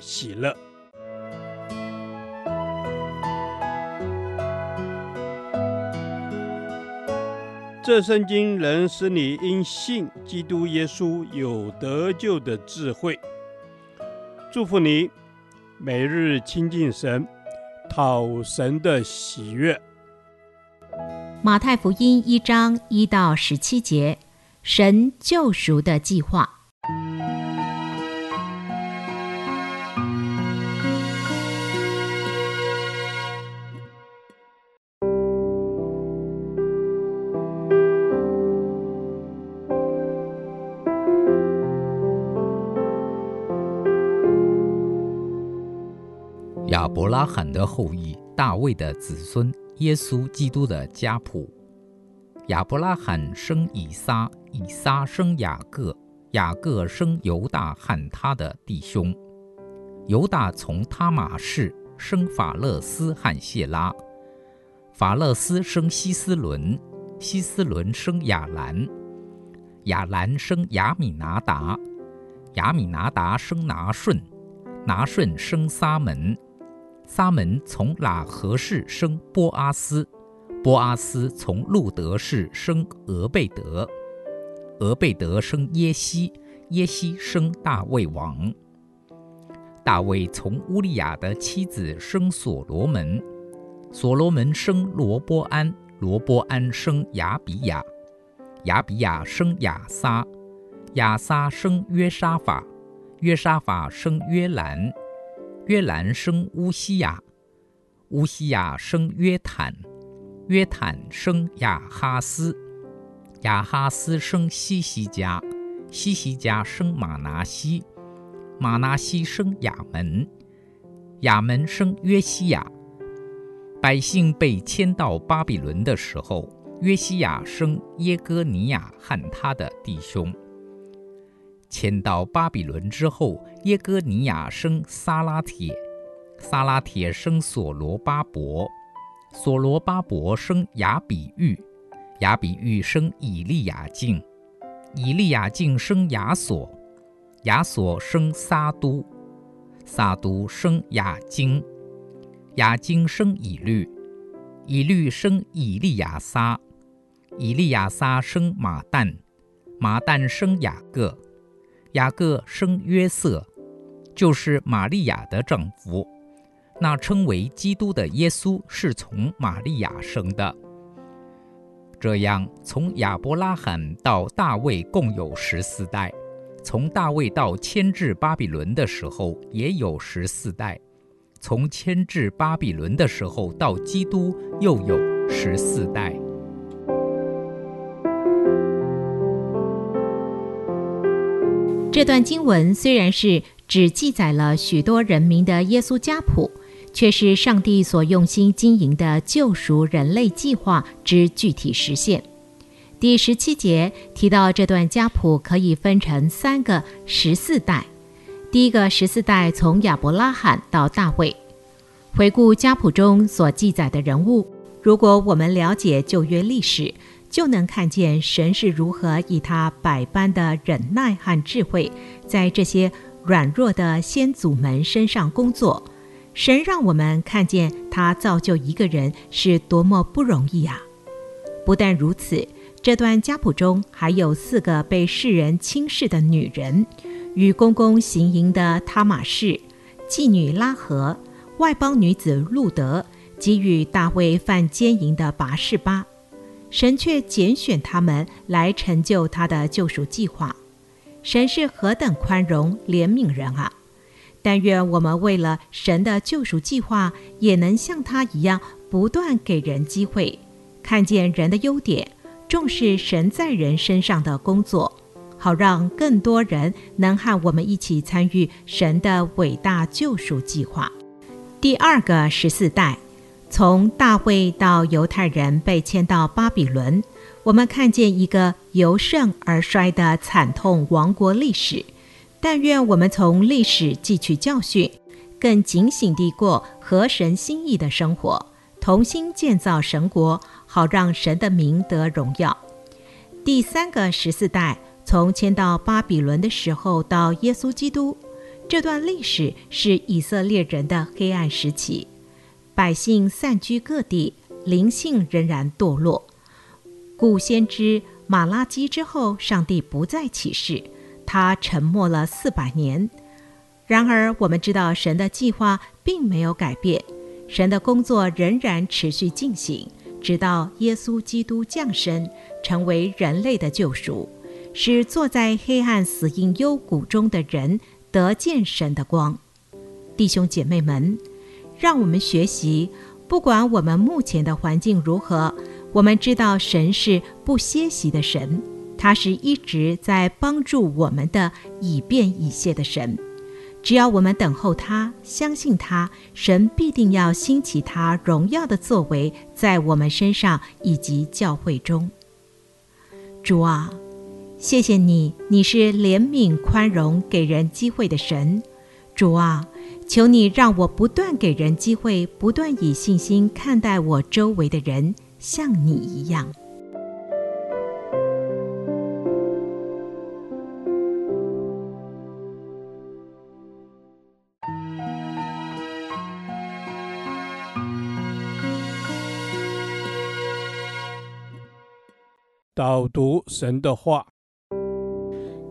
喜乐。这圣经能使你因信基督耶稣有得救的智慧。祝福你，每日亲近神，讨神的喜悦。马太福音一章一到十七节，神救赎的计划。亚伯拉罕的后裔，大卫的子孙，耶稣基督的家谱。亚伯拉罕生以撒，以撒生雅各，雅各生犹大和他的弟兄。犹大从他玛氏生法勒斯和谢拉，法勒斯生希斯伦，希斯伦生亚兰，亚兰生亚米拿达，亚米拿达生拿顺，拿顺生撒门。撒门从喇合氏生波阿斯，波阿斯从路得氏生俄贝德，俄贝德生耶西，耶西生大卫王。大卫从乌利亚的妻子生所罗门，所罗门生罗波安，罗波安生亚比亚，亚比亚生亚撒，亚撒生约沙法，约沙法生约兰。约兰生乌西雅，乌西雅生约坦，约坦生亚哈斯，亚哈斯生西西家，西西家生马拿西，马拿西生亚门，亚门生约西亚。百姓被迁到巴比伦的时候，约西亚生耶哥尼亚和他的弟兄。迁到巴比伦之后，耶哥尼亚生撒拉铁，撒拉铁生所罗巴伯，所罗巴伯生亚比喻，亚比喻生以利亚敬，以利亚敬生亚索，亚索生撒都，撒都生亚经，亚经生以律，以律生以利亚撒，以利亚撒生马但，马但生雅各。雅各生约瑟，就是玛利亚的丈夫。那称为基督的耶稣是从玛利亚生的。这样，从亚伯拉罕到大卫共有十四代；从大卫到迁至巴比伦的时候也有十四代；从迁至巴比伦的时候到基督又有十四代。这段经文虽然是只记载了许多人民的耶稣家谱，却是上帝所用心经营的救赎人类计划之具体实现。第十七节提到，这段家谱可以分成三个十四代。第一个十四代从亚伯拉罕到大卫。回顾家谱中所记载的人物，如果我们了解旧约历史，就能看见神是如何以他百般的忍耐和智慧，在这些软弱的先祖们身上工作。神让我们看见他造就一个人是多么不容易啊！不但如此，这段家谱中还有四个被世人轻视的女人：与公公行淫的他玛氏、妓女拉合、外邦女子路德，及与大卫犯奸淫的拔士巴。神却拣选他们来成就他的救赎计划，神是何等宽容怜悯人啊！但愿我们为了神的救赎计划，也能像他一样，不断给人机会，看见人的优点，重视神在人身上的工作，好让更多人能和我们一起参与神的伟大救赎计划。第二个十四代，从大卫到犹太人被迁到巴比伦，我们看见一个由盛而衰的惨痛亡国历史。但愿我们从历史汲取教训，更警醒地过合神心意的生活，同心建造神国，好让神的名得荣耀。第三个十四代。从迁到巴比伦的时候到耶稣基督，这段历史是以色列人的黑暗时期，百姓散居各地，灵性仍然堕落。故先知马拉基之后，上帝不再启示，他沉默了四百年。然而，我们知道神的计划并没有改变，神的工作仍然持续进行，直到耶稣基督降生，成为人类的救赎。使坐在黑暗死荫幽谷中的人得见神的光。弟兄姐妹们，让我们学习，不管我们目前的环境如何，我们知道神是不歇息的神，他是一直在帮助我们的以便以谢的神。只要我们等候他，相信他，神必定要兴起他荣耀的作为在我们身上以及教会中。主啊。谢谢你，你是怜悯宽容、给人机会的神，主啊，求你让我不断给人机会，不断以信心看待我周围的人，像你一样。导读神的话。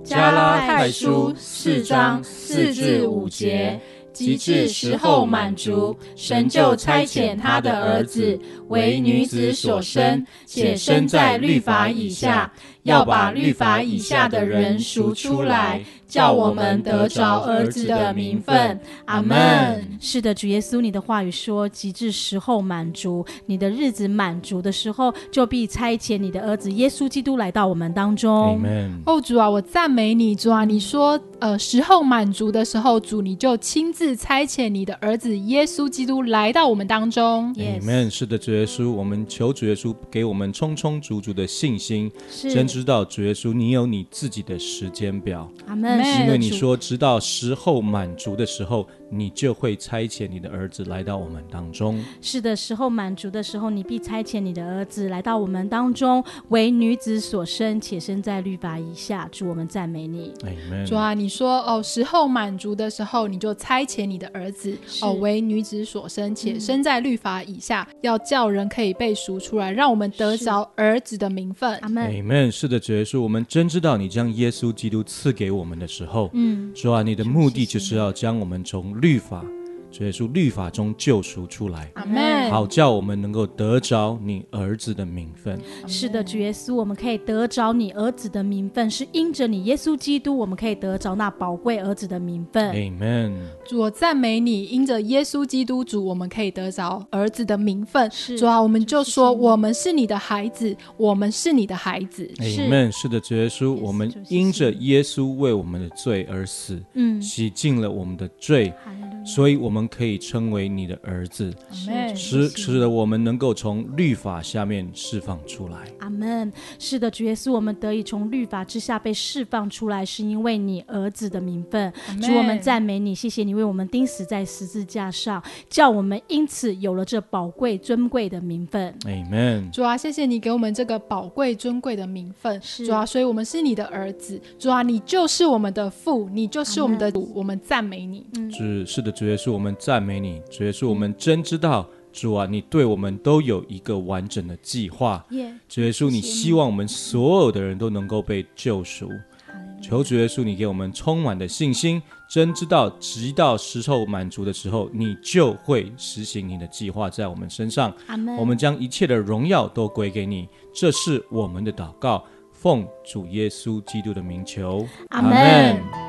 加拉太书四章四至五节，及至时候满足，神就差遣他的儿子为女子所生，且生在律法以下。要把律法以下的人赎出来，叫我们得着儿子的名分。阿门。是的，主耶稣，你的话语说，及至时候满足，你的日子满足的时候，就必差遣你的儿子耶稣基督来到我们当中。阿门。哦，主啊，我赞美你，主啊，你说，呃，时候满足的时候，主你就亲自差遣你的儿子耶稣基督来到我们当中。阿门。是的，主耶稣，我们求主耶稣给我们充充足足的信心。是。知道主耶稣，你有你自己的时间表，阿门。因为你说，直到时候满足的时候。你就会差遣你的儿子来到我们当中。是的，时候满足的时候，你必差遣你的儿子来到我们当中，为女子所生，且生在律法以下。主，我们赞美你。Amen。主啊，你说哦，时候满足的时候，你就差遣你的儿子哦，为女子所生，且生在律法以下，嗯、要叫人可以被赎出来，让我们得着儿子的名分。阿门。Amen。是的，主耶稣，我们真知道你将耶稣基督赐给我们的时候，嗯，主啊，你的目的就是要将我们从律法，所以说律法中救赎出来，阿门。好叫我们能够得着你儿子的名分。是的，主耶稣，我们可以得着你儿子的名分，是因着你耶稣基督，我们可以得着那宝贵儿子的名分。阿门。主，我赞美你，因着耶稣基督主，我们可以得着儿子的名分。是主啊，我们就说，我们是你的孩子，我们是你的孩子。阿门。是的，主耶稣，我们因着耶稣为我们的罪而死，嗯，洗净了我们的罪。所以我们可以称为你的儿子，使使得我们能够从律法下面释放出来。阿门。是的，主耶稣，我们得以从律法之下被释放出来，是因为你儿子的名分。主，我们赞美你，谢谢你为我们钉死在十字架上，叫我们因此有了这宝贵尊贵的名分。阿门。主啊，谢谢你给我们这个宝贵尊贵的名分。主啊，所以我们是你的儿子。主啊，你就是我们的父，你就是我们的主。我们赞美你。是是的。主耶稣，我们赞美你。主耶稣，我们真知道，主啊，你对我们都有一个完整的计划。主耶稣，你希望我们所有的人都能够被救赎。求主耶稣，你给我们充满的信心，真知道，直到时候满足的时候，你就会实行你的计划在我们身上。我们将一切的荣耀都归给你。这是我们的祷告，奉主耶稣基督的名求。阿门。